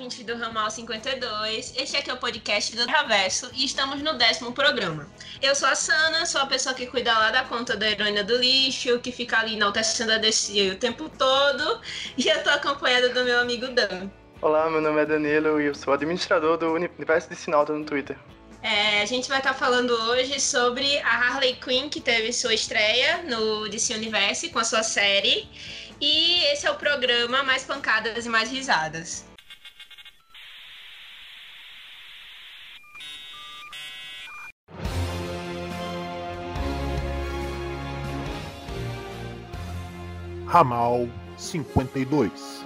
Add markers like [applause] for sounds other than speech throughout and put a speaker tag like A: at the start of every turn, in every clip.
A: ouvintes do Ramal 52. Este aqui é o podcast do Traverso e estamos no décimo programa. Eu sou a Sana, sou a pessoa que cuida lá da conta da heroína do lixo, que fica ali enaltecendo a DC o tempo todo, e eu tô acompanhada do meu amigo Dan.
B: Olá, meu nome é Danilo e eu sou administrador do Universo de Sinalta no Twitter.
A: É, a gente vai estar falando hoje sobre a Harley Quinn, que teve sua estreia no DC Universe com a sua série. E esse é o programa Mais Pancadas e Mais Risadas.
C: Ramal 52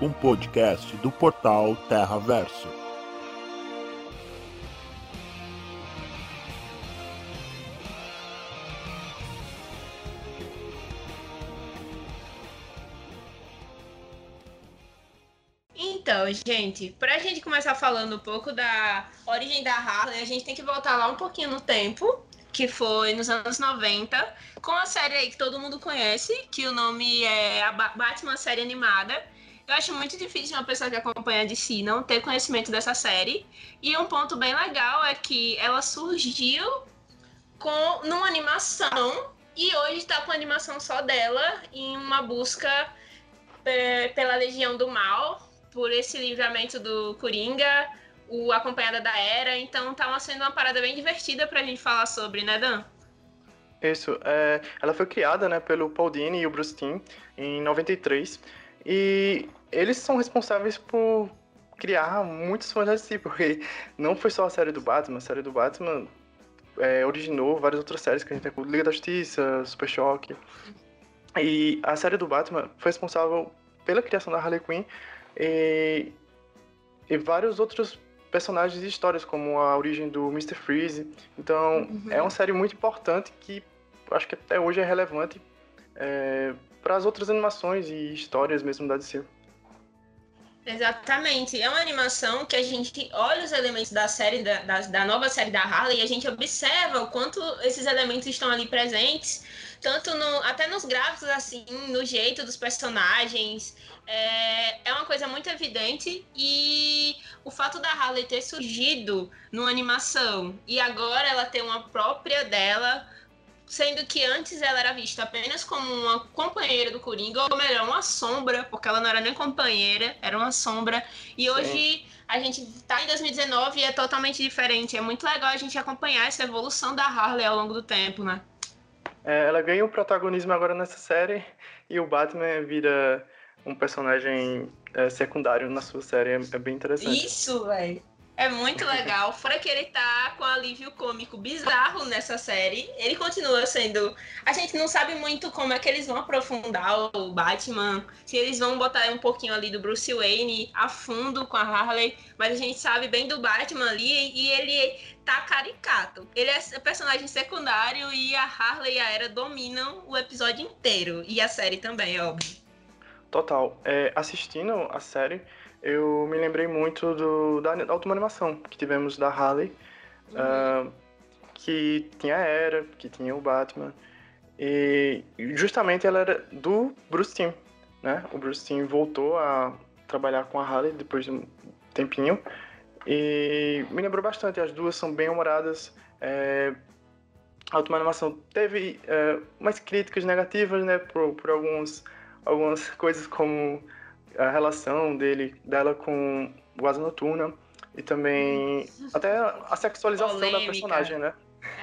C: Um podcast do portal Terra Verso.
A: Então, gente, pra gente começar falando um pouco da origem da Harley, a gente tem que voltar lá um pouquinho no tempo, que foi nos anos 90, com a série aí que todo mundo conhece, que o nome é a Batman série animada. Eu acho muito difícil uma pessoa que acompanha de si não ter conhecimento dessa série. E um ponto bem legal é que ela surgiu com numa animação e hoje está com a animação só dela em uma busca é, pela Legião do Mal, por esse livramento do Coringa, o Acompanhada da Era, então tá sendo uma parada bem divertida pra gente falar sobre, né, Dan?
B: Isso, é, ela foi criada né, pelo Paul Dini e o Bruce Timm em 93, e eles são responsáveis por criar muitos fãs de si, porque não foi só a série do Batman, a série do Batman é, originou várias outras séries que a gente tem, como Liga da Justiça, Super Choque, e a série do Batman foi responsável pela criação da Harley Quinn e, e vários outros personagens e histórias, como a origem do Mr. Freeze. Então, uhum. é uma série muito importante que acho que até hoje é relevante é, para as outras animações e histórias mesmo da DC.
A: Exatamente. É uma animação que a gente olha os elementos da série, da, da, da, nova série da Harley, e a gente observa o quanto esses elementos estão ali presentes, tanto no, até nos gráficos, assim, no jeito dos personagens. É, é uma coisa muito evidente. E o fato da Harley ter surgido numa animação e agora ela ter uma própria dela sendo que antes ela era vista apenas como uma companheira do Coringa, ou melhor, uma sombra, porque ela não era nem companheira, era uma sombra. E hoje Sim. a gente tá em 2019 e é totalmente diferente. É muito legal a gente acompanhar essa evolução da Harley ao longo do tempo, né?
B: É, ela ganha o protagonismo agora nessa série e o Batman vira um personagem é, secundário na sua série. É, é bem interessante.
A: Isso, velho. É muito legal. Fora que ele tá com alívio cômico bizarro nessa série. Ele continua sendo. A gente não sabe muito como é que eles vão aprofundar o Batman. Se eles vão botar um pouquinho ali do Bruce Wayne a fundo com a Harley. Mas a gente sabe bem do Batman ali e ele tá caricato. Ele é personagem secundário e a Harley e a Era dominam o episódio inteiro. E a série também, é óbvio.
B: Total. É, assistindo a série eu me lembrei muito do, da, da última animação que tivemos da Harley, uhum. uh, que tinha a Era, que tinha o Batman, e justamente ela era do Bruce Timm, né? O Bruce Timm voltou a trabalhar com a Harley depois de um tempinho, e me lembrou bastante, as duas são bem humoradas, é, a última animação teve é, umas críticas negativas, né, por, por alguns, algumas coisas como a relação dele, dela com o Asa Noturna e também até a sexualização Polêmica. da personagem, né?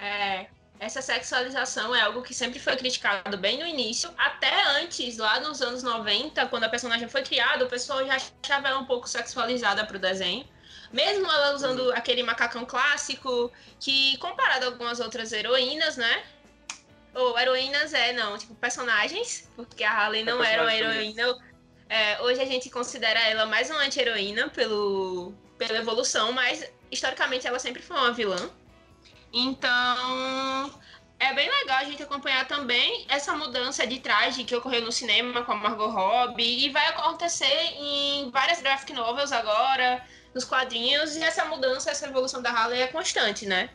A: É, essa sexualização é algo que sempre foi criticado bem no início, até antes, lá nos anos 90, quando a personagem foi criada, o pessoal já achava ela um pouco sexualizada pro desenho. Mesmo ela usando uhum. aquele macacão clássico, que comparado a algumas outras heroínas, né? Ou heroínas é, não, tipo, personagens, porque a Harley não é era uma heroína. É, hoje a gente considera ela mais uma anti-heroína pelo, pela evolução, mas historicamente ela sempre foi uma vilã. Então, é bem legal a gente acompanhar também essa mudança de traje que ocorreu no cinema com a Margot Robbie e vai acontecer em várias graphic novels agora, nos quadrinhos, e essa mudança, essa evolução da Harley é constante, né?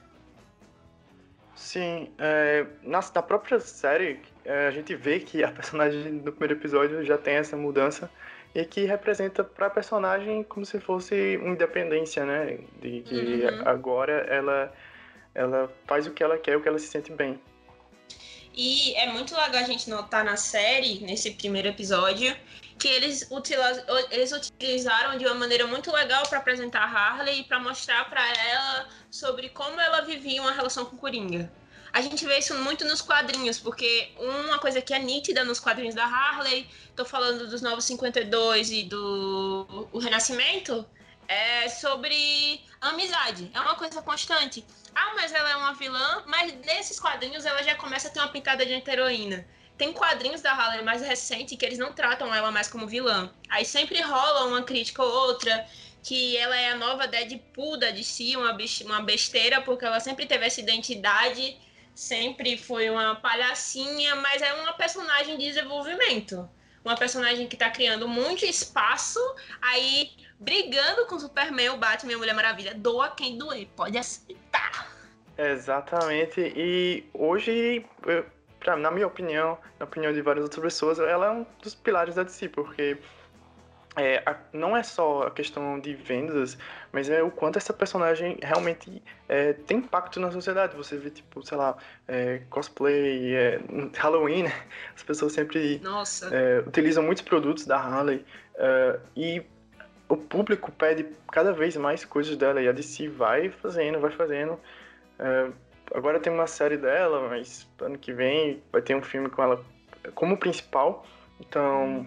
B: Sim, é, na, na própria série, a gente vê que a personagem do primeiro episódio já tem essa mudança e que representa para a personagem como se fosse uma independência, né? De que
A: Uhum.
B: agora ela ela faz o que ela quer, o que ela se sente bem.
A: E é muito legal a gente notar na série, nesse primeiro episódio, que eles, utila- eles utilizaram de uma maneira muito legal para apresentar a Harley e para mostrar para ela sobre como ela vivia uma relação com o Coringa. A gente vê isso muito nos quadrinhos, porque uma coisa que é nítida nos quadrinhos da Harley, tô falando dos Novos 52 e do o Renascimento, é sobre amizade. É uma coisa constante. Ah, mas ela é uma vilã, mas nesses quadrinhos ela já começa a ter uma pintada de anti-heroína. Tem quadrinhos da Harley mais recente que eles não tratam ela mais como vilã. Aí sempre rola uma crítica ou outra que ela é a nova Deadpool da DC, uma, uma besteira, porque ela sempre teve essa identidade, sempre foi uma palhacinha, mas é uma personagem de desenvolvimento. Uma personagem que tá criando muito espaço, aí brigando com o Superman, o Batman e a Mulher Maravilha. Doa quem doer, pode aceitar.
B: Exatamente. E hoje, pra, na minha opinião, na opinião de várias outras pessoas, ela é um dos pilares da DC, porque é, a- não é só a questão de vendas, mas é o quanto essa personagem realmente é, tem impacto na sociedade. Você vê, tipo, sei lá, é, cosplay, é, [laughs] Halloween, né? as pessoas sempre é, utilizam muitos produtos da Harley é, e o público pede cada vez mais coisas dela e a DC vai fazendo, vai fazendo. Agora tem uma série dela, mas ano que vem vai ter um filme com ela como principal. Então,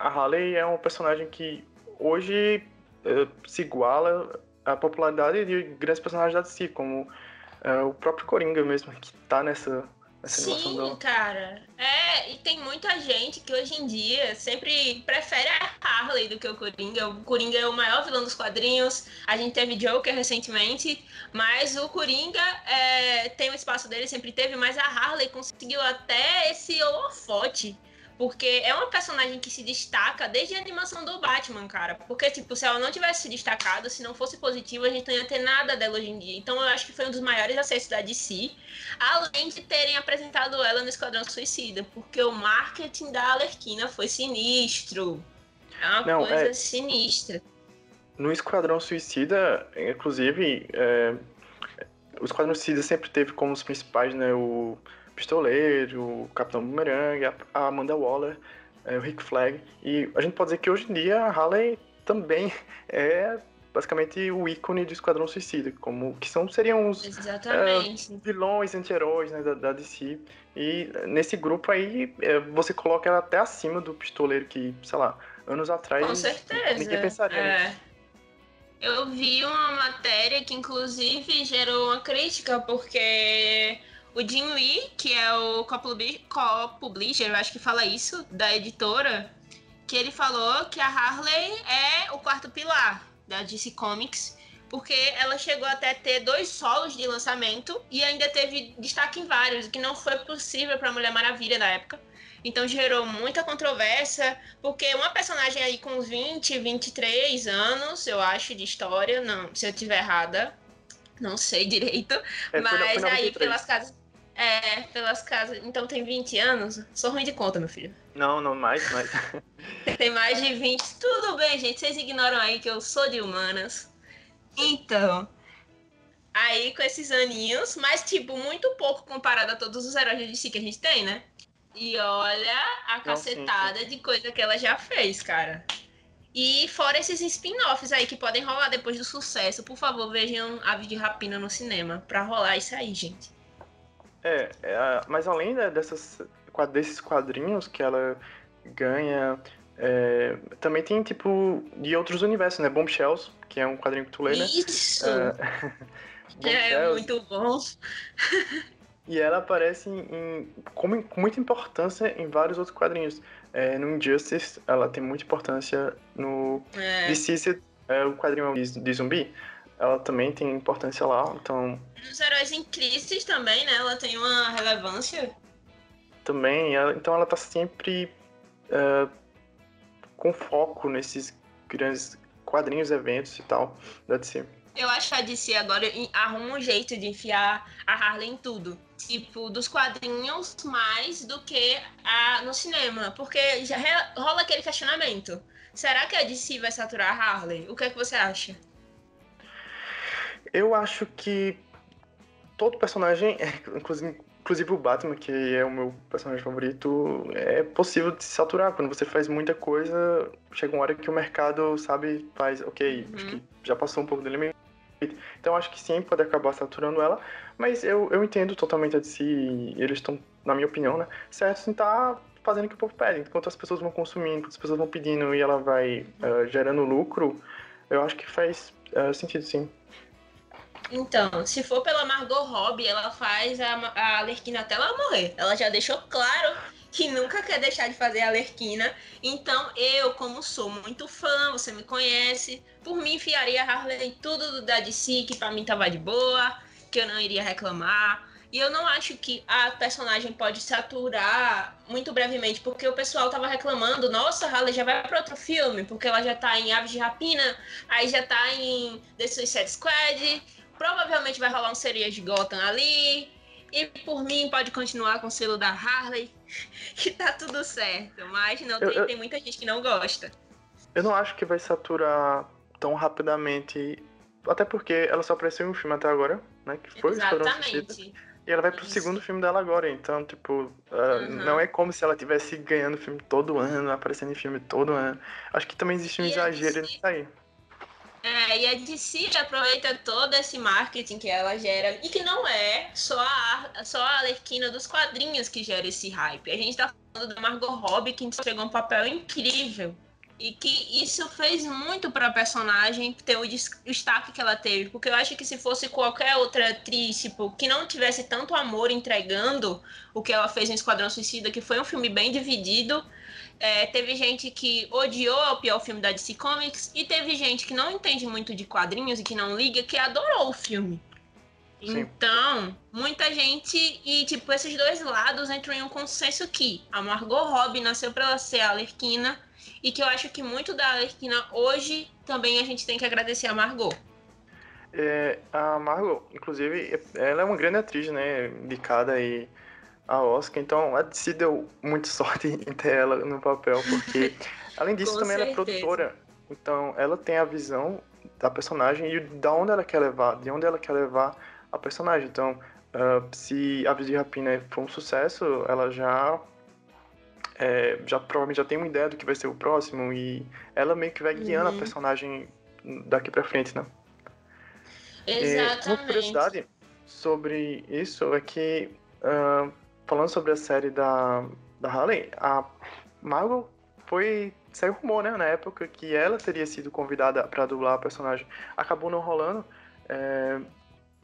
B: a Harley é um personagem que hoje é, se iguala à popularidade de grandes personagens da DC, como é, o próprio Coringa mesmo, que tá nessa, nessa
A: Sim,
B: dela.
A: cara. É, e tem muita gente que hoje em dia sempre prefere a Harley do que o Coringa. O Coringa é o maior vilão dos quadrinhos. A gente teve Joker recentemente, mas o Coringa é, tem o espaço dele, sempre teve, mas a Harley conseguiu até esse holofote. Porque é uma personagem que se destaca desde a animação do Batman, cara. Porque, tipo, se ela não tivesse se destacado, se não fosse positiva, a gente não ia ter nada dela hoje em dia. Então eu acho que foi um dos maiores acessos da DC. Além de terem apresentado ela no Esquadrão Suicida. Porque o marketing da Alerquina foi sinistro. É uma
B: Não,
A: coisa
B: é-
A: sinistra.
B: No Esquadrão Suicida, inclusive, é, o Esquadrão Suicida sempre teve como os principais, né, o Pistoleiro, o Capitão Boomerang, a- Amanda Waller, é, o Rick Flag. E a gente pode dizer que hoje em dia a Harley também [laughs] é basicamente o ícone do Esquadrão Suicida, como que são seriam os
A: Exatamente.
B: vilões, anti-heróis né, da, da DC. E nesse grupo aí, é, você coloca ela até acima do Pistoleiro, que, sei lá, anos atrás
A: Com certeza.
B: ninguém pensaria
A: É.
B: nisso.
A: Eu vi uma matéria que inclusive gerou uma crítica, porque o Jim Lee, que é o co-publi- co-publisher, eu acho que fala isso, da editora, que ele falou que a Harley é o quarto pilar da DC Comics, porque ela chegou até ter dois solos de lançamento e ainda teve destaque em vários, o que não foi possível para Mulher Maravilha na época. Então gerou muita controvérsia, porque uma personagem aí com uns 20, 23 anos, eu acho, de história, não, se eu tiver errada, não sei direito,
B: É, foi na- foi
A: mas
B: na
A: aí
B: 23.
A: pelas casas. É, pelas casas. Então tem 20 anos? Sou ruim de conta, meu filho.
B: Não, não mais, mas. [laughs]
A: Tem mais de 20. Tudo bem, gente. Vocês ignoram aí que eu sou de humanas. Então. Aí com esses aninhos, mas tipo, muito pouco comparado a todos os heróis de DC que a gente tem, né? E olha a
B: Não, sim,
A: cacetada de coisa que ela já fez, cara. E fora esses spin-offs aí que podem rolar depois do sucesso, por favor, vejam Aves de Rapina no cinema pra rolar isso aí, gente.
B: É, é, mas além dessas, desses quadrinhos que ela ganha, é, também tem tipo de outros universos, né? Bombshells, que é um quadrinho que tu lê, né?
A: Isso!
B: É, [laughs]
A: é muito bom.
B: E ela aparece em, em- como, com muita importância em vários outros quadrinhos. É, no Injustice, ela tem muita importância no
A: É.
B: DC, é, o quadrinho de, de zumbi. Ela também tem importância lá, então
A: Nos Heróis em Crises também, né? Ela tem uma relevância.
B: também, ela- então ela tá sempre é, com foco nesses grandes quadrinhos, eventos e tal da DC.
A: Eu acho que a DC agora arruma um jeito de enfiar a Harley em tudo. Tipo, dos quadrinhos mais do que a, no cinema. Porque já rola aquele questionamento. Será que a DC vai saturar a Harley? O que é que você acha?
B: Eu acho que todo personagem, inclusive, inclusive o Batman, que é o meu personagem favorito, é possível de se saturar. Quando você faz muita coisa, chega uma hora que o mercado, sabe, faz, ok, uhum. acho que já passou um pouco do limite. Então acho que sim, pode acabar saturando ela, mas eu, eu entendo totalmente a de si, eles estão, na minha opinião, né, certos em estar tá fazendo o que o povo pede. Enquanto as pessoas vão consumindo, enquanto as pessoas vão pedindo e ela vai uh, gerando lucro, eu acho que faz uh, sentido sim.
A: Então, se for pela Margot Robbie, ela faz a, a Alerquina até ela morrer. Ela já deixou claro que nunca quer deixar de fazer a Alerquina. Então, eu, como sou muito fã, você me conhece, por mim enfiaria a Harley em tudo da DC, que pra mim tava de boa, que eu não iria reclamar. E eu não acho que a personagem pode saturar muito brevemente, porque o pessoal tava reclamando, nossa, Harley já vai para outro filme, porque ela já tá em Aves de Rapina, aí já tá em The Suicide Squad, provavelmente vai rolar um seria de Gotham ali. E por mim pode continuar com o selo da Harley, [laughs] que tá tudo certo. Mas não, eu, tem, eu, tem muita gente que não gosta.
B: Eu não acho que vai saturar tão rapidamente. Até porque ela só apareceu em um filme até agora, né? Que foi
A: Exatamente.
B: E ela vai pro Isso. segundo filme dela agora, então, tipo, uh, uhum. não é como se ela estivesse ganhando filme todo ano, aparecendo em filme todo ano. Acho que também existe um e exagero nisso aí.
A: É, e a DC aproveita todo esse marketing que ela gera, e que não é só a, só a Alerquina dos quadrinhos que gera esse hype. A gente tá falando da Margot Robbie, que entregou um papel incrível. E que isso fez muito para a personagem ter o destaque que ela teve. Porque eu acho que se fosse qualquer outra atriz, tipo, que não tivesse tanto amor entregando o que ela fez em Esquadrão Suicida, que foi um filme bem dividido, é, teve gente que odiou o pior filme da DC Comics e teve gente que não entende muito de quadrinhos e que não liga, que adorou o filme. Sim. Então, muita gente e tipo esses dois lados entram em um consenso que a Margot Robbie nasceu para ser a Alerquina e que eu acho que muito da Alerquina hoje também a gente tem que agradecer a Margot.
B: É, a Margot, inclusive, ela é uma grande atriz, né, indicada aí a Oscar, então a DC deu muita [laughs] sorte em ter ela no papel, porque [laughs] além disso também certeza. ela é produtora, então ela tem a visão da personagem e da onde ela quer levar, de onde ela quer levar a personagem. Então, uh, se a de Rapina for um sucesso, ela já é, já provavelmente já tem uma ideia do que vai ser o próximo e ela meio que vai guiando uhum. a personagem daqui para frente, né?
A: Exatamente.
B: E uma curiosidade sobre isso é que uh, falando sobre a série da, da Harley, a Margot foi. Saiu rumor, né, na época, que ela teria sido convidada para dublar a personagem. Acabou não rolando. É,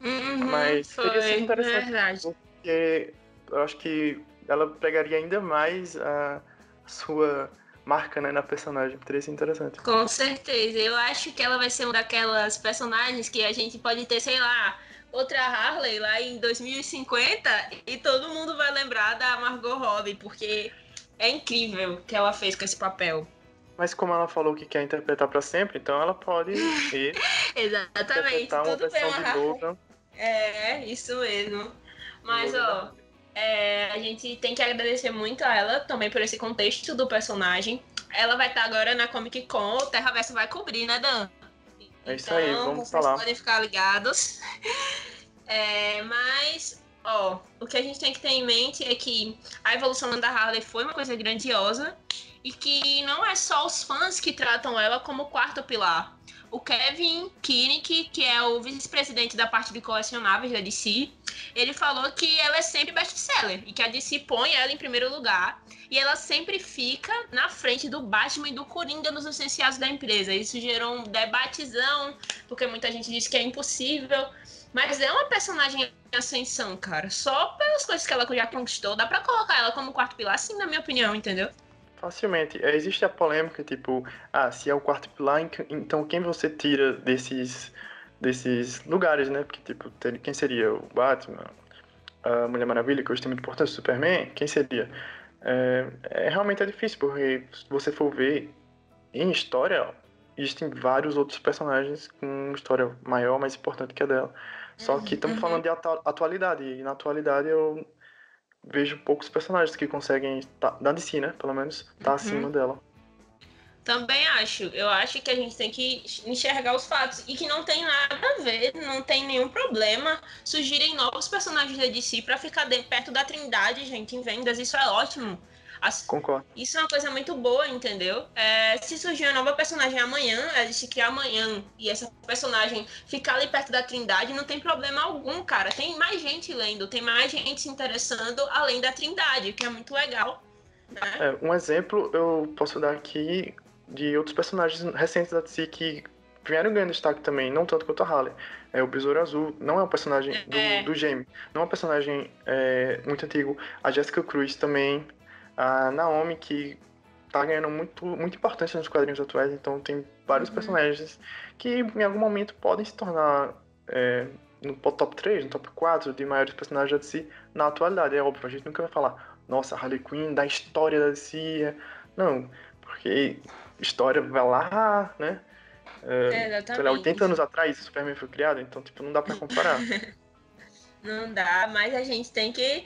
A: uhum,
B: mas
A: foi,
B: teria sido interessante.
A: Verdade.
B: Porque eu acho que ela pegaria ainda mais a sua marca né, na personagem. Teria sido interessante.
A: Com certeza. Eu acho que ela vai ser uma daquelas personagens que a gente pode ter, sei lá, outra Harley lá em 2050 e todo mundo vai lembrar da Margot Robbie, porque é incrível o que ela fez com esse papel.
B: Mas como ela falou que quer interpretar para sempre, então ela pode ir. [laughs]
A: Exatamente.
B: Tudo Logan.
A: É, isso mesmo. Mas, ó, é, a gente tem que agradecer muito a ela também por esse contexto do personagem. Ela vai estar agora na Comic Con, o Terra Verso vai cobrir, né, Dan?
B: É isso aí, então, vamos vocês falar.
A: podem ficar ligados. [laughs] É, mas, ó, o que a gente tem que ter em mente é que a evolução da Harley foi uma coisa grandiosa e que não é só os fãs que tratam ela como quarto pilar. O Kevin Kinnick, que é o vice-presidente da parte de colecionáveis da DC, ele falou que ela é sempre best-seller e que a DC põe ela em primeiro lugar e ela sempre fica na frente do Batman e do Coringa nos essenciais da empresa. Isso gerou um debatezão, porque muita gente disse que é impossível. Mas é uma personagem em ascensão, cara. Só pelas coisas que ela já conquistou, dá pra colocar ela como quarto pilar, sim, na minha opinião, entendeu?
B: Facilmente. É, existe a polêmica, tipo, ah, se é o quarto pilar, então quem você tira desses, desses lugares, né? Porque, tipo, quem seria o Batman, a Mulher Maravilha, que hoje tem muito importância, o Superman, quem seria? É, é, realmente é difícil, porque se você for ver em história, existem vários outros personagens com uma história maior, mais importante que a dela. Só que estamos
A: Uhum.
B: falando de atu- atualidade, e na atualidade eu vejo poucos personagens que conseguem, tá, da DC, né, pelo menos, estar
A: Uhum.
B: acima dela.
A: Também acho. Eu acho que a gente tem que enxergar os fatos e que não tem nada a ver, não tem nenhum problema surgirem novos personagens da DC pra ficar de- perto da Trindade, gente, em vendas. Isso é ótimo. As-
B: Concordo.
A: Isso é uma coisa muito boa, entendeu? É, se surgir uma nova personagem amanhã, a gente criar amanhã e essa personagem ficar ali perto da Trindade, não tem problema algum, cara. Tem mais gente lendo, tem mais gente se interessando além da Trindade, que é muito legal. Né?
B: É, um exemplo eu posso dar aqui de outros personagens recentes da DC que vieram ganhando destaque também, não tanto quanto a Harley. É o Besouro Azul, não é um personagem do,
A: É.
B: do Jamie, não é um personagem é, muito antigo. A Jessica Cruz também, a Naomi, que tá ganhando muito, muita importância nos quadrinhos atuais, então tem vários
A: Uhum.
B: personagens que em algum momento podem se tornar é, no top 3, no top 4 de maiores personagens da DC na atualidade. É óbvio, a gente nunca vai falar, nossa, Harley Quinn da história da DC. Não, porque história vai lá, né? É, sei lá,
A: exatamente.
B: 80 anos atrás o Superman foi criado, então tipo, não dá pra comparar. [laughs]
A: Não dá, mas a gente tem que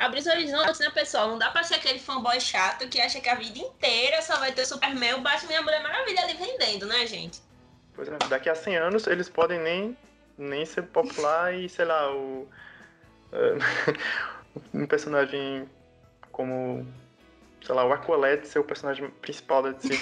A: abrir os horizontes, né, pessoal? Não dá pra ser aquele fanboy chato que acha que a vida inteira só vai ter Superman, o Batman e a Mulher Maravilha ali vendendo, né, gente?
B: Pois é, daqui a 100 anos eles podem nem, nem ser popular e, sei lá, o. é, [laughs] um personagem como. Sei lá, o Aqualad ser o personagem principal da DC.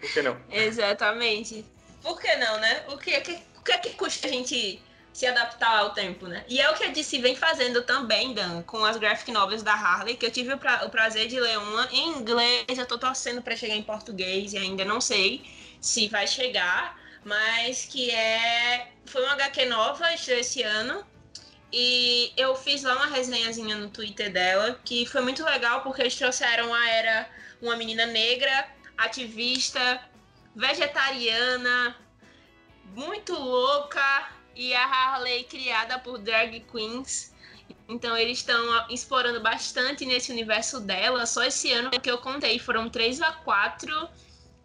B: Por que não? [laughs]
A: Exatamente. Por que não, né? O que, que, o que é que custa a gente se adaptar ao tempo, né? E é o que a DC vem fazendo também, Dan, com as graphic novels da Harley, que eu tive o, pra- o prazer de ler uma em inglês, eu tô torcendo pra chegar em português e ainda não sei se vai chegar, mas que é foi uma HQ nova, estreou esse ano. E eu fiz lá uma resenhazinha no Twitter dela, que foi muito legal porque eles trouxeram a era uma menina negra, ativista, vegetariana, muito louca e a Harley criada por drag queens. Então eles estão explorando bastante nesse universo dela. Só esse ano que eu contei foram três a quatro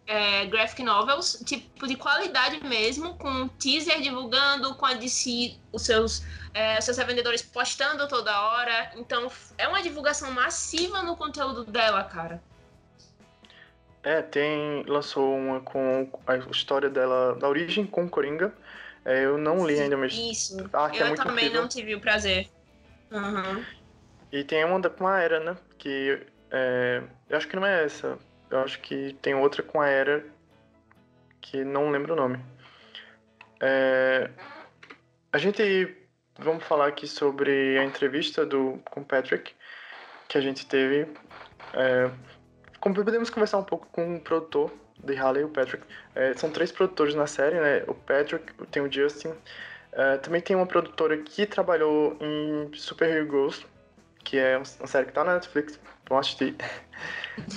A: é, graphic novels, tipo de qualidade mesmo, com teaser divulgando, com a DC, os seus, é, os seus revendedores postando toda hora. Então é uma divulgação massiva no conteúdo dela, cara.
B: É, tem. Lançou uma com a história dela, da origem com Coringa. É, eu não li ainda, mas.
A: Isso.
B: A arte é
A: eu
B: muito
A: também
B: incrível.
A: não tive o prazer. Uhum.
B: E tem uma da- com a Era, né? Que. é, eu acho que não é essa. Eu acho que tem outra com a Era. Que não lembro o nome. É, a gente. Vamos falar aqui sobre a entrevista do, com o Patrick. Que a gente teve. É, podemos conversar um pouco com o produtor de Harley, o Patrick. É, são três produtores na série, né? O Patrick, tem o Justin. É, também tem uma produtora que trabalhou em Super Hero Ghost, que é uma série que tá na Netflix, vão assistir. [laughs]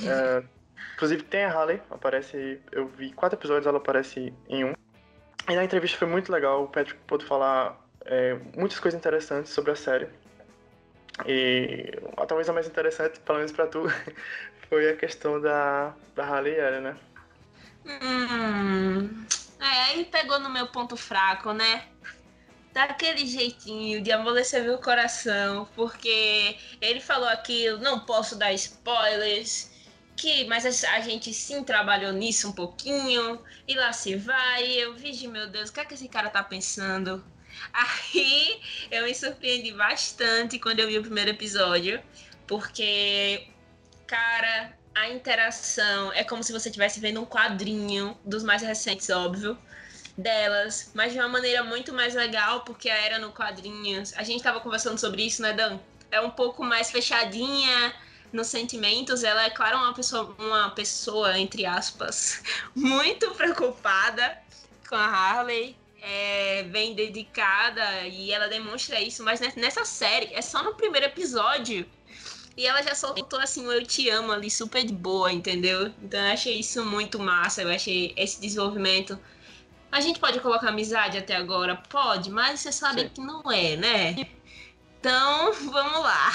B: É, inclusive tem a Harley, aparece, eu vi quatro episódios, ela aparece em um. E na entrevista foi muito legal, o Patrick pôde falar é, muitas coisas interessantes sobre a série. E talvez a mais interessante, pelo menos pra tu, [laughs] foi a questão da, da Harley Era, né?
A: Hum, é, aí pegou no meu ponto fraco, né? Daquele jeitinho de amolecer meu coração, porque ele falou aquilo, não posso dar spoilers, que, mas a, gente sim trabalhou nisso um pouquinho, e lá se vai, e eu vi, meu Deus, o que é que esse cara tá pensando? [laughs] Aí eu me surpreendi bastante quando eu vi o primeiro episódio, porque, cara, a interação é como se você estivesse vendo um quadrinho dos mais recentes, óbvio, delas, mas de uma maneira muito mais legal, porque a era no quadrinhos. A gente tava conversando sobre isso, né, Dan? É um pouco mais fechadinha nos sentimentos. Ela é, claro, uma pessoa, uma pessoa entre aspas, [laughs] muito preocupada com a Harley. É bem dedicada e ela demonstra isso, mas nessa série é só no primeiro episódio e ela já soltou assim o Eu Te Amo ali super de boa, entendeu? Então eu achei isso muito massa, eu achei esse desenvolvimento. A gente pode colocar amizade até agora? Pode, mas você sabe
B: Sim.
A: que não é, né? Então, [laughs] vamos lá.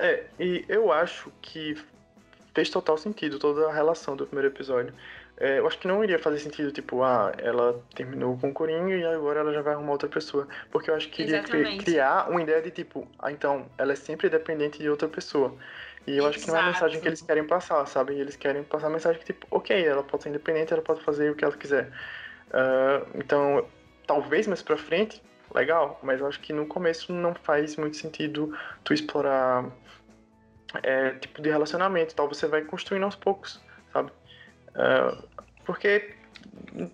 B: É, e eu acho que fez total sentido toda a relação do primeiro episódio. É, eu acho que não iria fazer sentido, tipo, ah, ela terminou com o Coringa e agora ela já vai arrumar outra pessoa. Porque eu acho que iria criar uma ideia de tipo, ah, então, ela é sempre dependente de outra pessoa. E eu Exato. acho que não é a mensagem que eles querem passar, sabe? Eles querem passar a mensagem que, tipo, ok, ela pode ser independente, ela pode fazer o que ela quiser. Uh, então, talvez mais pra frente, legal, mas eu acho que no começo não faz muito sentido tu explorar é, tipo de relacionamento tal. Você vai construindo aos poucos? Uh, porque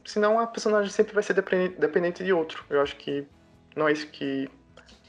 B: senão a personagem sempre vai ser dependente de outro. Eu acho que não é isso que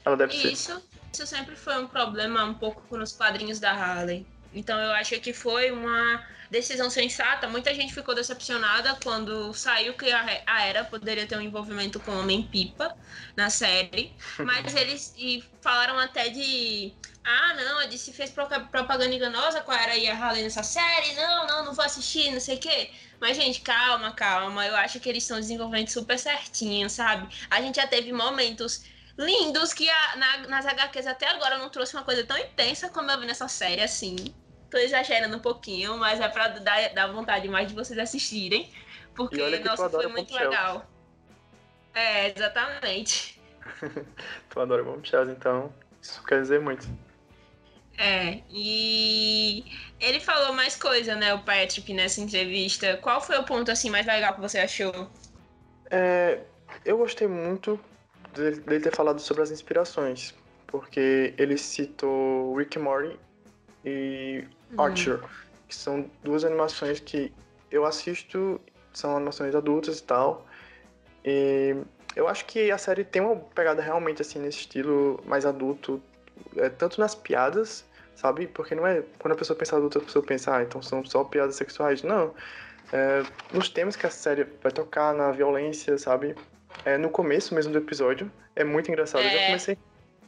B: ela deve
A: isso,
B: ser.
A: Isso sempre foi um problema um pouco nos quadrinhos da Harley. Então eu acho que foi uma decisão sensata. Muita gente ficou decepcionada quando saiu que a Era poderia ter um envolvimento com o Homem-Pipa na série. [laughs] Mas eles e falaram até de. Ah, não, a DC fez propaganda enganosa com a Era e a Harley nessa série. Não, não, não vou assistir, não sei o quê. Mas, gente, calma, calma. Eu acho que eles estão desenvolvendo super certinho, sabe? A gente já teve momentos lindos que a, na, nas HQs até agora não trouxe uma coisa tão intensa como eu vi nessa série, assim. Tô exagerando um pouquinho, mas é pra dar, dar vontade mais de vocês assistirem. Porque, nossa, foi muito legal. É, exatamente. [laughs]
B: tu adora Bombshells, então isso quer dizer muito.
A: É, e ele falou mais coisa, né, o Patrick, nessa entrevista. Qual foi o ponto, assim, mais legal que você achou?
B: É, eu gostei muito dele ter falado sobre as inspirações, porque ele citou Rick Morty e uhum. Archer, que são duas animações que eu assisto, são animações adultas e tal. E eu acho que a série tem uma pegada realmente assim nesse estilo mais adulto, é, tanto nas piadas, sabe? Porque não é quando a pessoa pensa adulta, a pessoa pensa, ah, então são só piadas sexuais. Não. É, nos temas que a série vai tocar, na violência, sabe? É, no começo mesmo do episódio, é muito engraçado. É. Eu já é. comecei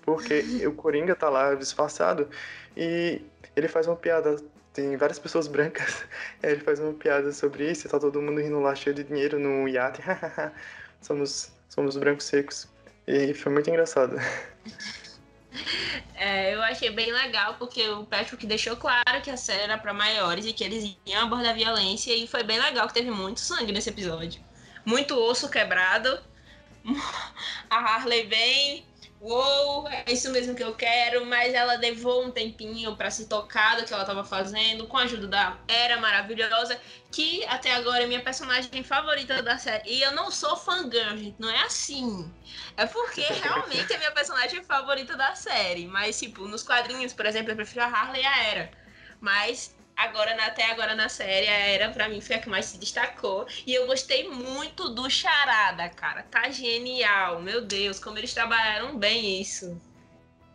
B: porque o Coringa tá lá disfarçado e ele faz uma piada. Tem várias pessoas brancas. [laughs] Ele faz uma piada sobre isso. Tá todo mundo rindo lá cheio de dinheiro no iate. [laughs] somos, somos brancos secos. E foi muito engraçado.
A: É, eu achei bem legal porque o Patrick deixou claro que a série era para maiores e que eles iam abordar violência e foi bem legal que teve muito sangue nesse episódio. Muito osso quebrado. [laughs] A Harley bem uou, é isso mesmo que eu quero, mas ela levou um tempinho para se tocar do que ela estava fazendo, com a ajuda da Era maravilhosa, que até agora é minha personagem favorita da série. E eu não sou fangirl, gente, não é assim. É porque [laughs] realmente é minha personagem favorita da série, mas tipo, nos quadrinhos, por exemplo, eu prefiro a Harley e a Era. Mas agora até agora na série, a Era pra mim foi a que mais se destacou. E eu gostei muito do Charada, cara. Tá genial. Meu Deus, como eles trabalharam bem isso.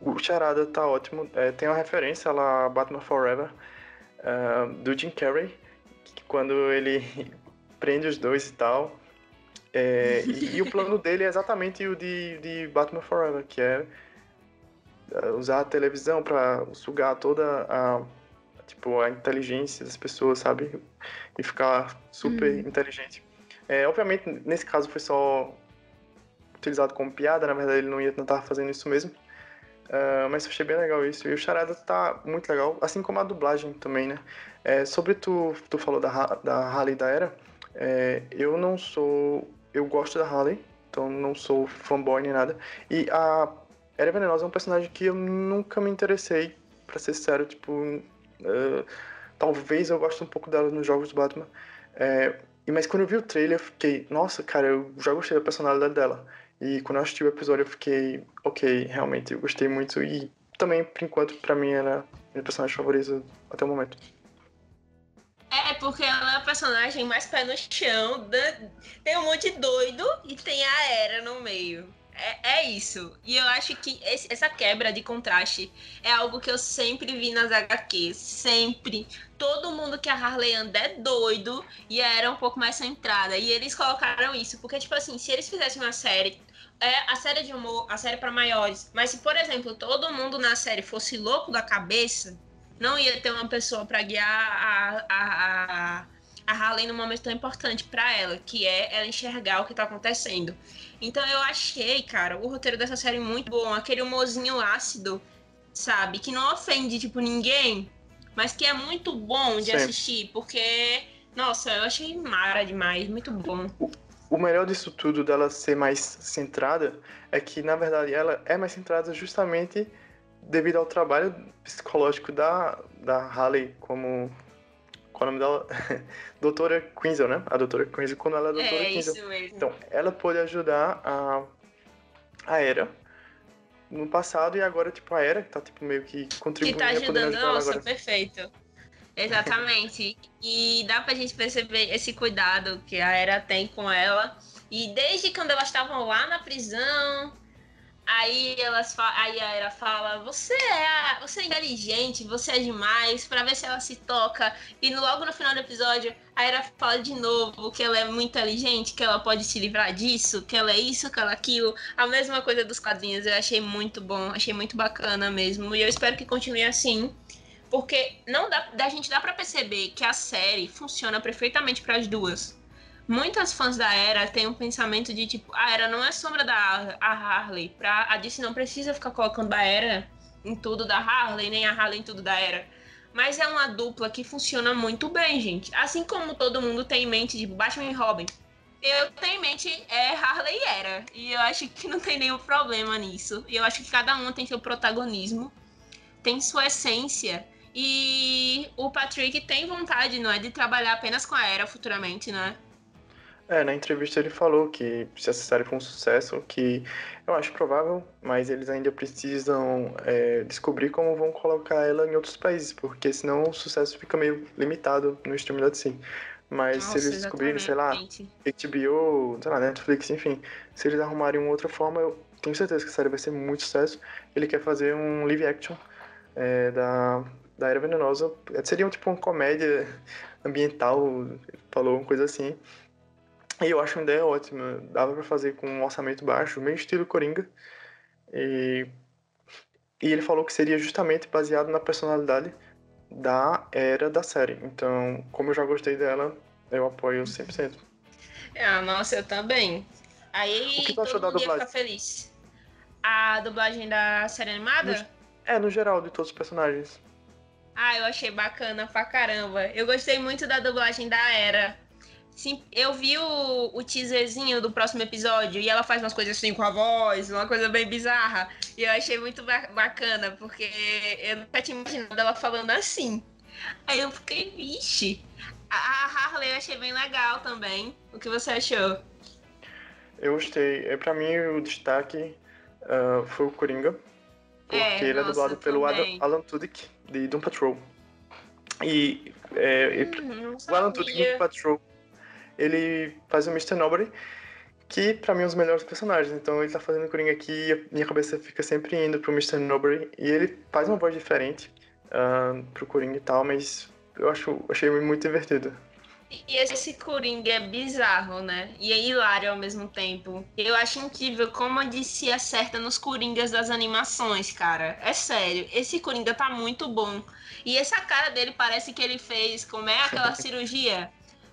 B: O Charada tá ótimo. É, tem uma referência lá, Batman Forever, uh, do Jim Carrey, que quando ele [laughs] prende os dois e tal. É, e, e, o plano dele é exatamente o de, de Batman Forever, que é uh, usar a televisão para sugar toda a tipo, a inteligência das pessoas, sabe? E ficar super uhum. inteligente. É, obviamente, nesse caso foi só utilizado como piada, na verdade ele não ia tentar fazendo isso mesmo. Uh, mas eu achei bem legal isso. E o Charada tá muito legal, assim como a dublagem também, né? É, sobre tu, tu falou da, da Harley da Era, é, eu não sou. Eu gosto da Harley, então não sou fanboy nem nada. E a Era Venenosa é um personagem que eu nunca me interessei, para ser sério, tipo, Uh, talvez eu goste um pouco dela nos jogos do Batman. É, mas quando eu vi o trailer, eu fiquei, nossa, cara, eu já gostei da personalidade dela. E quando eu assisti o episódio, eu fiquei, ok, realmente, eu gostei muito. E também, por enquanto, pra mim, era minha personagem favorita até o momento.
A: É, porque ela é a personagem mais pé no chão. Tem um monte de doido e tem a Era no meio. É, é isso. E eu acho que esse, essa quebra de contraste é algo que eu sempre vi nas HQs. Sempre. Todo mundo que a Harley anda é doido e era um pouco mais centrada. E eles colocaram isso. Porque, tipo assim, se eles fizessem uma série. É a série de humor, a série para maiores. Mas se, por exemplo, todo mundo na série fosse louco da cabeça, não ia ter uma pessoa para guiar a, a, a a Harley num momento tão importante para ela, que é ela enxergar o que tá acontecendo. Então eu achei, cara, o roteiro dessa série muito bom, aquele humorzinho ácido, sabe, que não ofende tipo ninguém, mas que é muito bom de assistir, porque Nossa, eu achei mara demais, muito bom.
B: O melhor disso tudo, dela ser mais centrada, é que, na verdade, ela é mais centrada justamente devido ao trabalho psicológico da, da Halle como... Qual é o nome dela? [laughs] doutora Quinzel, né? A doutora Quinzel, quando ela é doutora
A: é,
B: Quinzel.
A: Isso mesmo.
B: Então, ela pôde ajudar a, a Era no passado e agora, tipo, a Era tá, tipo, meio que contribuindo
A: que tá ajudando, nossa,
B: agora.
A: perfeito. Exatamente. e dá pra gente perceber esse cuidado que a Era tem com ela. E desde quando elas estavam lá na prisão, aí elas aí a Era fala: "Você é, você é inteligente, você é demais", para ver se ela se toca. E logo no final do episódio, a Era fala de novo que ela é muito inteligente, que ela pode se livrar disso, que ela é isso, que ela é aquilo. A mesma coisa dos quadrinhos, eu achei muito bom, achei muito bacana mesmo. E eu espero que continue assim. Porque não dá, a gente dá para perceber que a série funciona perfeitamente para as duas. Muitas fãs da Era têm um pensamento de tipo, a Era não é sombra da Harley. Pra, a DC não precisa ficar colocando a Era em tudo da Harley, nem a Harley em tudo da Era. Mas é uma dupla que funciona muito bem, gente. Assim como todo mundo tem em mente, tipo, Batman e Robin. Eu tenho em mente é Harley e Era. E eu acho que não tem nenhum problema nisso. E eu acho que cada um tem seu protagonismo, tem sua essência. E o Patrick tem vontade, não é? De trabalhar apenas com a Era futuramente, não é?
B: Na entrevista ele falou que se essa série for um sucesso, que eu acho provável, mas eles ainda precisam é, descobrir como vão colocar ela em outros países, porque senão o sucesso fica meio limitado no streaming da DC. Mas
A: Nossa,
B: se eles descobrirem, sei lá. HBO, sei lá, Netflix, enfim, se eles arrumarem uma outra forma, eu tenho certeza que a série vai ser muito sucesso. Ele quer fazer um live action é, da, da Era Venenosa. Seria tipo uma comédia ambiental, falou, uma coisa assim. E eu acho uma ideia ótima. Dava pra fazer com um orçamento baixo, meio estilo Coringa. E, e ele falou que seria justamente baseado na personalidade da era da série. Então, como eu já gostei dela, eu apoio 100%.
A: Ah, nossa, eu também. Aí
B: O que tu achou da
A: ia
B: dublagem?
A: ficar feliz. A dublagem da série animada?
B: É, no geral, de todos os personagens.
A: Ah, eu achei bacana pra caramba. Eu gostei muito da dublagem da Era. Sim, eu vi o, o teaserzinho do próximo episódio e ela faz umas coisas assim com a voz, uma coisa bem bizarra. E eu achei muito ba- bacana, porque eu nunca tinha imaginado ela falando assim. Aí eu fiquei, vixe. A, Harley eu achei bem legal também. O que você achou?
B: Eu gostei. É, pra mim, o destaque ah, foi o Coringa. Porque
A: É,
B: ele é
A: nossa,
B: dublado pelo Adam. Alan Tudyk, de Doom Patrol. E é, e
A: Hum, não
B: o Alan Tudyk. Doom Patrol, ele faz o Mr. Nobody, que pra mim é um dos melhores personagens. Então ele tá fazendo o Coringa aqui e minha cabeça fica sempre indo pro Mr. Nobody. E ele faz uma voz diferente ah, pro Coringa e tal, mas eu acho, achei muito divertido.
A: E esse Coringa é bizarro, né? E é hilário ao mesmo tempo. Eu acho incrível como a DC acerta nos Coringas das animações, cara. É sério, esse Coringa tá muito bom. E essa cara dele parece que ele fez, como é aquela [laughs] cirurgia?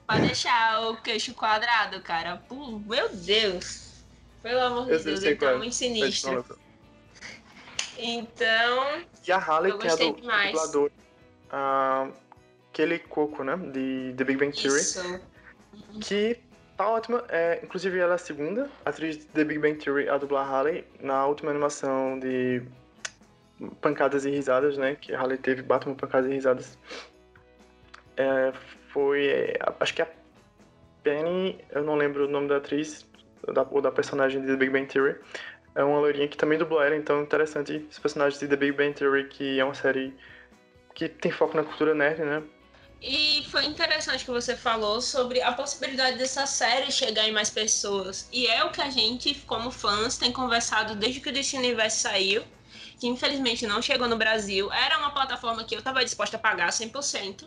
A: Pra deixar o queixo quadrado, cara. Pô, meu Deus. Pelo amor
B: Eu
A: de Deus, ele tá
B: é.
A: muito
B: não
A: sinistro.
B: lembro.
A: Então,
B: E a Harley
A: Eu
B: tem a do,
A: demais.
B: dublador. ah, Kelly Coco, né? De The Big Bang Theory.
A: isso.
B: Que tá ótima. É, inclusive, ela é a segunda atriz de The Big Bang Theory a dublar a Harley. Na última animação de Pancadas e Risadas, né? Que a Harley teve Batman Pancadas e Risadas. É, foi. é, acho que a Penny, eu não lembro o nome da atriz, da, ou da personagem de The Big Bang Theory. É uma loirinha que também dublou ela, então interessante os personagens de The Big Bang Theory, que é uma série que tem foco na cultura nerd, né?
A: E foi interessante que você falou sobre a possibilidade dessa série chegar em mais pessoas. E é o que a gente, como fãs, tem conversado desde que o DC Universe saiu, que infelizmente não chegou no Brasil. Era uma plataforma que eu estava disposta a pagar 100%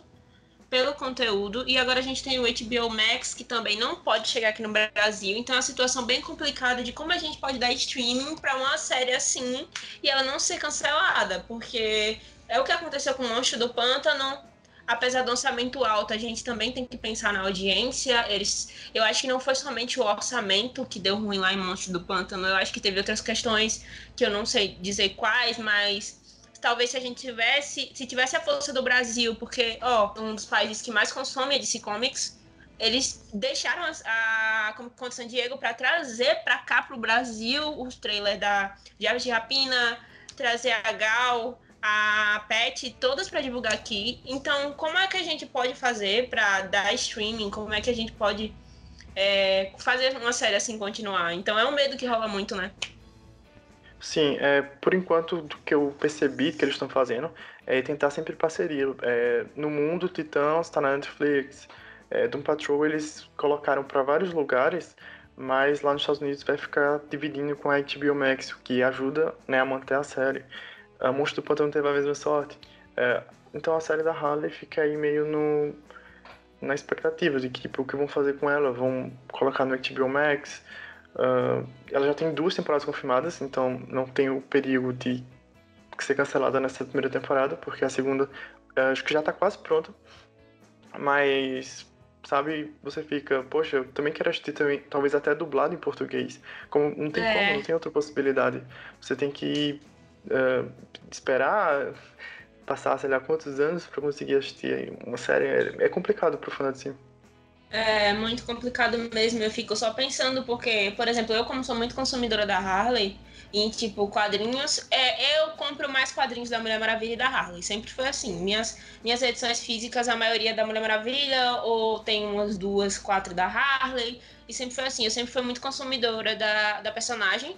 A: pelo conteúdo. E agora a gente tem o HBO Max, que também não pode chegar aqui no Brasil. Então é uma situação bem complicada de como a gente pode dar streaming para uma série assim e ela não ser cancelada. Porque é o que aconteceu com o Monstro do Pântano apesar do orçamento alto, a gente também tem que pensar na audiência. Eles, eu acho que não foi somente o orçamento que deu ruim lá em Monstro do Pântano. Eu acho que teve outras questões que eu não sei dizer quais, mas talvez se a gente tivesse, se tivesse a força do Brasil, porque, ó, um dos países que mais consome é DC Comics, eles deixaram a, a Comic San Diego para trazer para cá pro Brasil os trailers da Aves de Rapina, trazer a Gal, a Pet, todas para divulgar aqui. Então, como é que a gente pode fazer para dar streaming? Como é que a gente pode é, fazer uma série assim continuar? Então, é um medo que rola muito, né?
B: Sim, é, por enquanto, do que eu percebi que eles estão fazendo é tentar sempre parceria. É, no mundo, Titãs está na Netflix. É, Doom Patrol eles colocaram para vários lugares, mas lá nos Estados Unidos vai ficar dividindo com a HBO Max, o que ajuda né, a manter a série. A Monstro do Pântano teve a mesma sorte. É, então a série da Harley fica aí meio no, na expectativa de que tipo, o que vão fazer com ela. Vão colocar no HBO Max. Uh, ela já tem duas temporadas confirmadas, então não tem o perigo de ser cancelada nessa primeira temporada, porque a segunda uh, acho que já tá quase pronta. Mas, sabe, você fica, poxa, eu também quero assistir também, talvez até dublado em português. Como, não tem é. como, não tem outra possibilidade. Você tem que uh, esperar passar, sei lá, quantos anos para conseguir assistir uma série. É, é complicado pro fã assim.
A: É muito complicado mesmo. Eu fico só pensando porque, por exemplo, eu como sou muito consumidora da Harley, em tipo quadrinhos, é, eu compro mais quadrinhos da Mulher Maravilha e da Harley. Sempre foi assim. Minhas, minhas edições físicas, a maioria é da Mulher Maravilha, ou tem umas duas, quatro da Harley. E sempre foi assim. Eu sempre fui muito consumidora da, da personagem.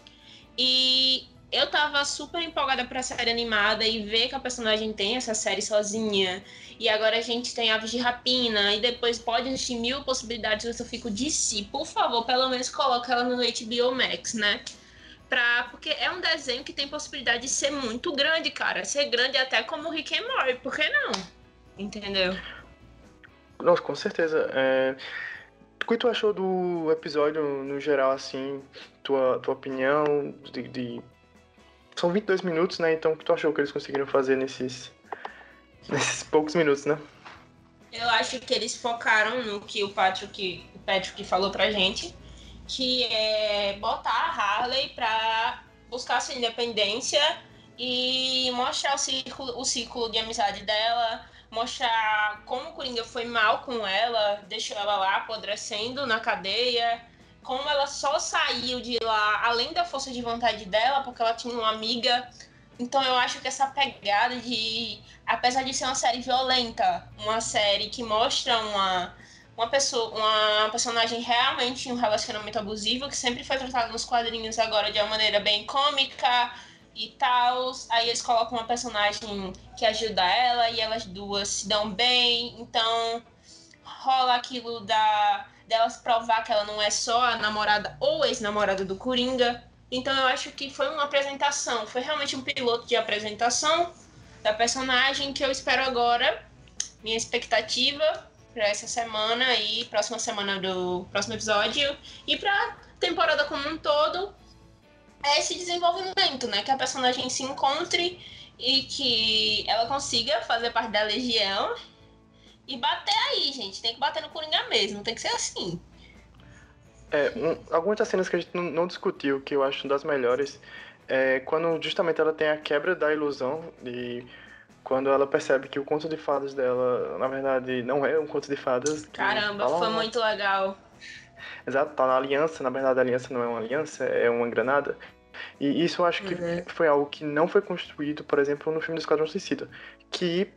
A: E eu tava super empolgada pra série animada e ver que a personagem tem essa série sozinha. E agora a gente tem Aves de Rapina e depois pode existir mil possibilidades. Eu fico de si. Por favor, pelo menos coloca ela no HBO Max, né? Pra, porque é um desenho que tem possibilidade de ser muito grande, cara. Ser grande até como Rick and Morty. Por que não? Entendeu?
B: Nossa, com certeza. É... O que tu achou do episódio no geral, assim? Tua, tua opinião de, de são 22 minutos, né? Então, o que tu achou que eles conseguiram fazer nesses, nesses poucos minutos, né?
A: Eu acho que eles focaram no que o Patrick, o Patrick falou pra gente, que é botar a Harley pra buscar sua independência e mostrar o ciclo, o ciclo de amizade dela, mostrar como o Coringa foi mal com ela, deixou ela lá apodrecendo na cadeia, como ela só saiu de lá, além da força de vontade dela, porque ela tinha uma amiga. Então eu acho que essa pegada de. Apesar de ser uma série violenta, uma série que mostra uma, uma pessoa, uma personagem realmente em um relacionamento abusivo, que sempre foi tratado nos quadrinhos agora de uma maneira bem cômica e tal. Aí eles colocam uma personagem que ajuda ela e elas duas se dão bem. Então rola aquilo da delas provar que ela não é só a namorada ou ex-namorada do Coringa. Então eu acho que foi uma apresentação, foi realmente um piloto de apresentação da personagem que eu espero agora. Minha expectativa para essa semana e próxima semana do próximo episódio e para temporada como um todo é esse desenvolvimento, né, que a personagem se encontre e que ela consiga fazer parte da legião e bater aí, gente. Tem que bater no Coringa mesmo, tem que ser assim.
B: É, um, algumas das cenas que a gente não, não, discutiu, que eu acho das melhores, é quando justamente ela tem a quebra da ilusão e quando ela percebe que o conto de fadas dela, na verdade, não é um conto de fadas.
A: Caramba, foi uma... muito legal.
B: Exato, tá na aliança, na verdade a aliança não é uma aliança, é uma granada. E isso eu acho que uhum. foi algo que não foi construído, por exemplo, no filme do Esquadrão Suicida. Que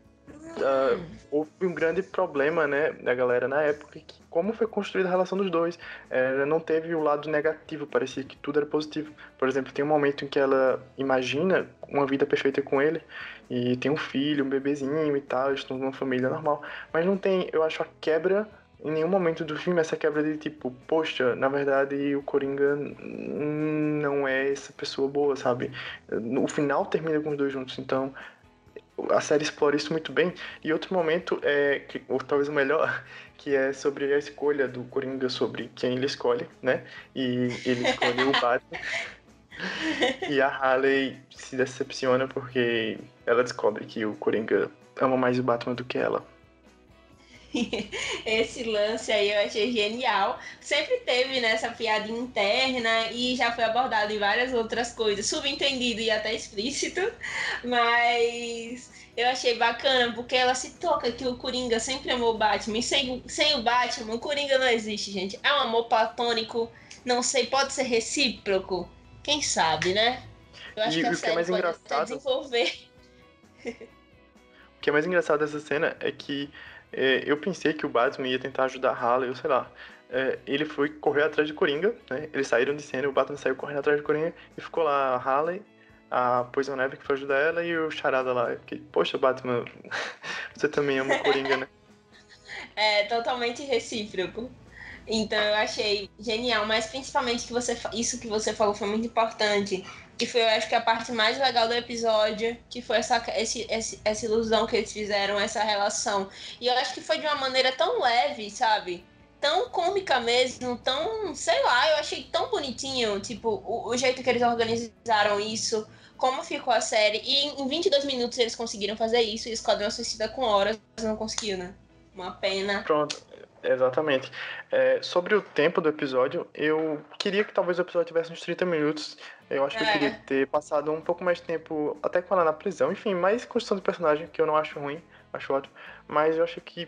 B: uh, houve um grande problema, né, da galera na época, que como foi construída a relação dos dois, ela não teve o lado negativo, parecia que tudo era positivo. Por exemplo, tem um momento em que ela imagina uma vida perfeita com ele, e tem um filho, um bebezinho e tal, estão numa família normal, mas não tem, eu acho, a quebra em nenhum momento do filme essa quebra de tipo, poxa, na verdade o Coringa não é essa pessoa boa, sabe? No final termina com os dois juntos, então a série explora isso muito bem. E outro momento, é, que, ou talvez o melhor, [laughs] que é sobre a escolha do Coringa sobre quem ele escolhe, né? E ele escolhe o [laughs] Batman. e a Harley se decepciona porque ela descobre que o Coringa ama mais o Batman do que ela. [laughs]
A: Esse lance aí eu achei genial. Sempre teve nessa né, piada interna e já foi abordado em várias outras coisas, subentendido e até explícito, mas eu achei bacana porque ela se toca que o Coringa sempre amou o Batman. E sem, sem o Batman, o Coringa não existe, gente. É um amor platônico, não sei, pode ser recíproco. Quem sabe, né?
B: Eu acho e que a o que é mais engraçado...
A: desenvolver.
B: o que é mais engraçado dessa cena é que é, eu pensei que o Batman ia tentar ajudar a Harley, ou sei lá. É, ele foi correr atrás de Coringa, né? Eles saíram de cena, o Batman saiu correndo atrás de Coringa e ficou lá a Harley, a Poison Ivy que foi ajudar ela e o Charada lá. Que, Poxa, Batman, [laughs] você também ama o Coringa, né? [laughs]
A: É totalmente recíproco. Então eu achei genial, mas principalmente que você isso que você falou foi muito importante, que foi eu acho que a parte mais legal do episódio, que foi essa esse, esse, essa ilusão que eles fizeram, essa relação. E eu acho que foi de uma maneira tão leve, sabe? Tão cômica mesmo, tão, sei lá, eu achei tão bonitinho, tipo, o, o jeito que eles organizaram isso, como ficou a série. E em 22 minutos eles conseguiram fazer isso, e Esquadrão Suicida com horas não conseguiu, né? Uma pena.
B: Pronto. Exatamente. É, sobre o tempo do episódio, eu queria que talvez o episódio tivesse uns 30 minutos. Eu acho que é. eu queria ter passado um pouco mais de tempo até com ela na prisão. Enfim, mais construção de personagem, que eu não acho ruim, acho ótimo. Mas eu acho que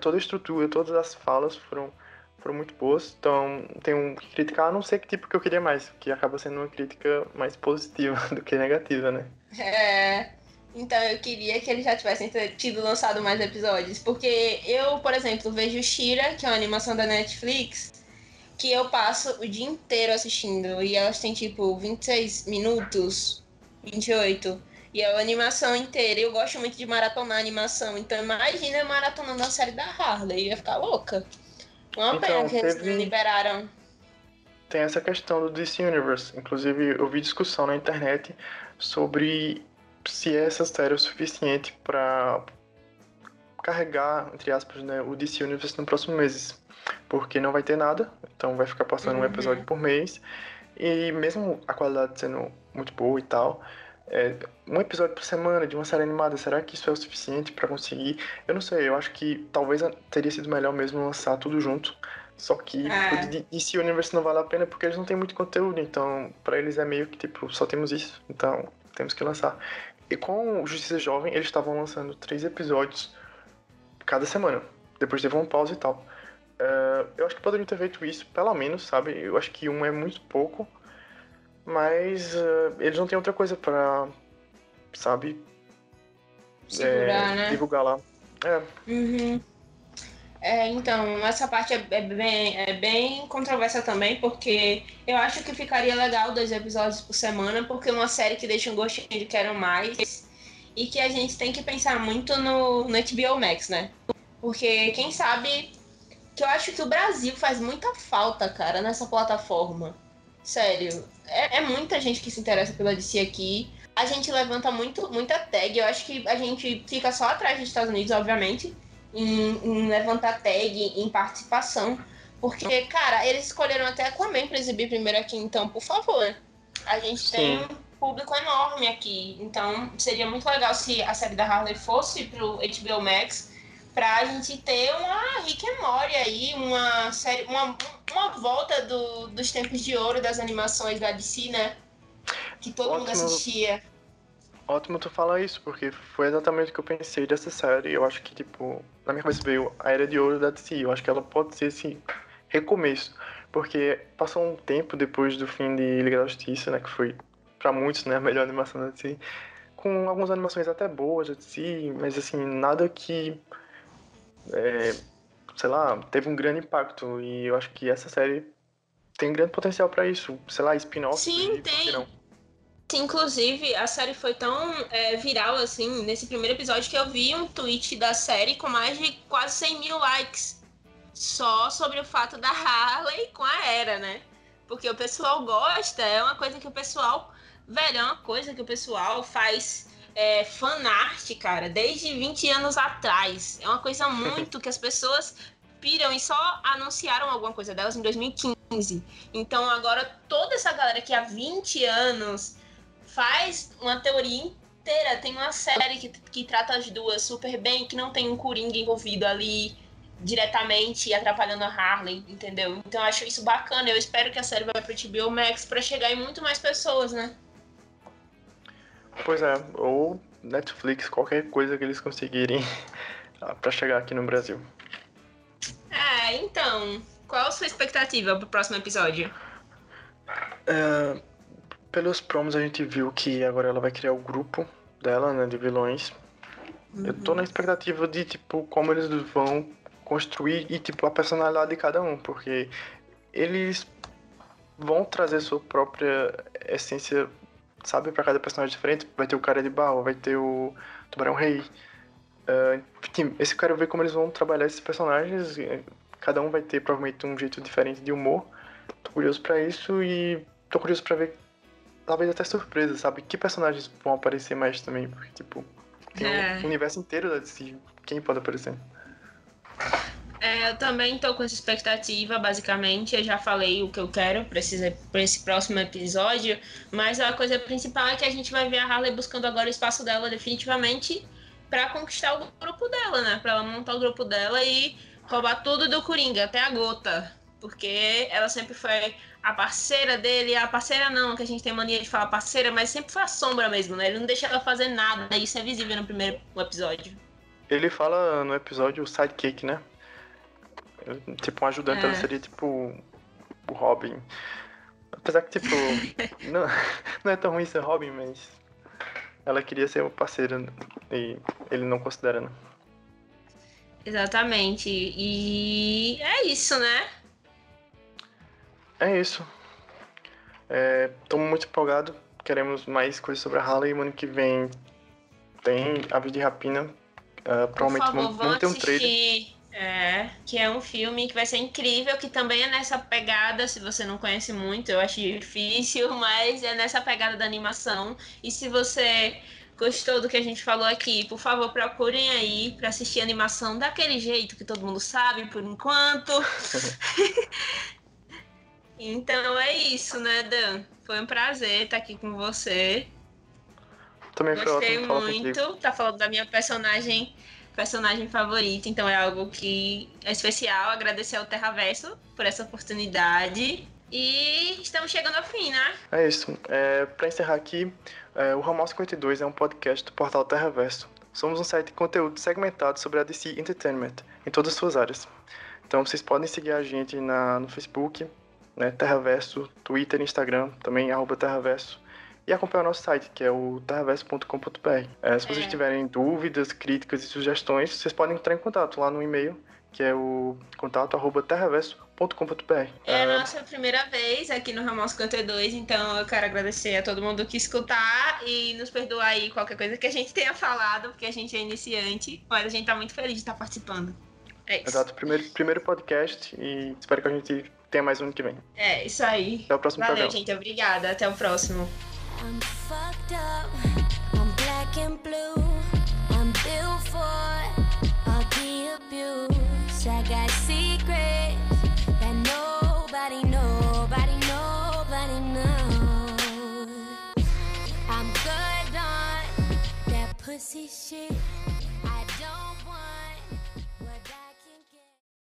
B: toda a estrutura, todas as falas foram, foram muito boas. Então, tenho que criticar, a não sei que tipo que eu queria mais, que acaba sendo uma crítica mais positiva [laughs] do que negativa, né?
A: É. Então eu queria que eles já tivessem tido lançado mais episódios. Porque eu, por exemplo, vejo Shira, que é uma animação da Netflix, que eu passo o dia inteiro assistindo. E elas têm tipo 26 minutos, 28. E é a animação inteira. Eu gosto muito de maratonar animação. Então imagina eu maratonando a série da Harley. Eu ia ficar louca. Uma
B: então,
A: pena que
B: teve...
A: eles liberaram.
B: Tem essa questão do DC Universe. Inclusive, eu vi discussão na internet sobre se essa série é o suficiente para carregar, entre aspas, né, o DC Universe nos próximos meses. Porque não vai ter nada, então vai ficar passando uhum. um episódio por mês. E mesmo a qualidade sendo muito boa e tal, é, um episódio por semana de uma série animada, será que isso é o suficiente para conseguir? Eu não sei, eu acho que talvez teria sido melhor mesmo lançar tudo junto. Só que é. o DC Universe não vale a pena porque eles não têm muito conteúdo, então para eles é meio que tipo, só temos isso, então temos que lançar. E com o Justiça Jovem, eles estavam lançando três episódios cada semana. Depois teve uma pausa e tal. Uh, eu acho que poderiam ter feito isso, pelo menos, sabe? Eu acho que um é muito pouco. Mas uh, eles não têm outra coisa pra, sabe?
A: Segurar,
B: é,
A: né?
B: Divulgar lá. É.
A: Uhum. É, então, essa parte é, é, bem, é bem controversa também, porque eu acho que ficaria legal dois episódios por semana, porque é uma série que deixa um gostinho de quero mais e que a gente tem que pensar muito no, no HBO Max, né? Porque quem sabe que eu acho que o Brasil faz muita falta, cara, nessa plataforma. Sério, é, é muita gente que se interessa pela DC aqui. A gente levanta muito, muita tag. Eu acho que a gente fica só atrás dos Estados Unidos, obviamente em, em levantar tag, em participação. Porque, cara, eles escolheram até Aquaman pra exibir primeiro aqui, então, por favor. A gente Sim. tem um público enorme aqui. Então, seria muito legal se a série da Harley fosse pro HBO Max pra gente ter uma Rick and Morty aí, uma série, uma, uma volta do, dos tempos de ouro das animações da DC, né? Que todo Ótimo. mundo assistia.
B: Ótimo tu falar isso, porque foi exatamente o que eu pensei dessa série. Eu acho que, tipo, na minha cabeça veio a Era de Ouro da DC. Eu acho que ela pode ser esse recomeço. Porque passou um tempo depois do fim de Liga da Justiça, né? Que foi, para muitos, né, a melhor animação da DC. Com algumas animações até boas da DC, mas, assim, nada que. É, sei lá, teve um grande impacto. E eu acho que essa série tem grande potencial para isso. Sei lá, spin-off.
A: Sim, tem. Inclusive, a série foi tão é, viral assim nesse primeiro episódio que eu vi um tweet da série com mais de quase 100 mil likes só sobre o fato da Harley com a Era, né? Porque o pessoal gosta, é uma coisa que o pessoal. Velho, é uma coisa que o pessoal faz é, fanart, cara, desde 20 anos atrás. É uma coisa [laughs] muito que as pessoas piram e só anunciaram alguma coisa delas em 2015. Então agora toda essa galera que há 20 anos faz uma teoria inteira tem uma série que, que trata as duas super bem, que não tem um Coringa envolvido ali diretamente atrapalhando a Harley, entendeu? Então eu acho isso bacana. Eu espero que a série vá pro HBO Max para chegar em muito mais pessoas, né?
B: Pois é, ou Netflix, qualquer coisa que eles conseguirem [laughs] para chegar aqui no Brasil.
A: É, então, qual a sua expectativa pro próximo episódio?
B: É, pelos promos a gente viu que agora ela vai criar o grupo dela, né, de vilões. Uhum. Eu tô na expectativa de, tipo, como eles vão construir e, tipo, a personalidade de cada um, porque eles vão trazer sua própria essência, sabe, para cada personagem diferente. Vai ter o cara de barro, vai ter o Tubarão Rei. Uh, esse eu quero ver como eles vão trabalhar esses personagens. Cada um vai ter provavelmente um jeito diferente de humor. Tô curioso para isso e tô curioso para ver, talvez até surpresa, sabe? Que personagens vão aparecer mais também, porque, tipo, tem é. um universo inteiro DC. Quem pode aparecer?
A: É, eu também tô com essa expectativa, basicamente. Eu já falei o que eu quero para esse, pra esse próximo episódio, mas a coisa principal é que a gente vai ver a Harley buscando agora o espaço dela definitivamente para conquistar o grupo dela, né? Pra ela montar o grupo dela e roubar tudo do Coringa, até a gota. Porque ela sempre foi a parceira dele, a parceira não, que a gente tem mania de falar parceira, mas sempre foi a sombra mesmo, né? Ele não deixa ela fazer nada, isso é visível no primeiro episódio.
B: Ele fala no episódio o sidekick, né? Tipo, um ajudante, é. ela seria tipo o Robin. Apesar que, tipo, [laughs] não, não é tão ruim ser Robin, mas ela queria ser o parceiro e ele não considera, né?
A: Exatamente. E é isso, né?
B: É isso. Estou é, muito empolgado. Queremos mais coisas sobre a Harley. Ano que vem tem Aves de Rapina. Uh, provavelmente
A: favor, vamos ter um trailer. É, que é um filme que vai ser incrível, que também é nessa pegada, se você não conhece muito, eu acho difícil, [laughs] mas é nessa pegada da animação. E se você gostou do que a gente falou aqui, por favor, procurem aí para assistir a animação daquele jeito que todo mundo sabe por enquanto. [laughs] então é isso, né, Dan? Foi um prazer estar aqui com você.
B: Também
A: Gostei muito. Tá falando da minha personagem personagem favorita, então é algo que é especial. Agradecer ao Terraverso por essa oportunidade. E estamos chegando ao fim, né?
B: É isso. É, para encerrar aqui, é, o Ramal 52 é um podcast do portal Terraverso. Somos um site de conteúdo segmentado sobre a DC Entertainment em todas as suas áreas. Então vocês podem seguir a gente na, no Facebook, né, Terraverso, Twitter, Instagram, também arroba Terraverso e acompanhar o nosso site, que é o terraverso.com.br. É, se vocês é. tiverem dúvidas, críticas e sugestões, vocês podem entrar em contato lá no e-mail, que é o contato arroba terraverso.com.br.
A: É a nossa primeira vez aqui no Ramon 52, então eu quero agradecer a todo mundo que escutar e nos perdoar aí qualquer coisa que a gente tenha falado, porque a gente é iniciante, mas a gente tá muito feliz de estar participando. É isso.
B: Exato, primeiro, primeiro podcast e espero que a gente tenha mais um que vem.
A: É, isso aí.
B: Até o próximo
A: Valeu,
B: programa.
A: gente. Obrigada. Até o próximo. I'm fucked up, I'm black and blue. I'm built for all the abuse. I got secrets that nobody, nobody, nobody knows. I'm good on that pussy shit.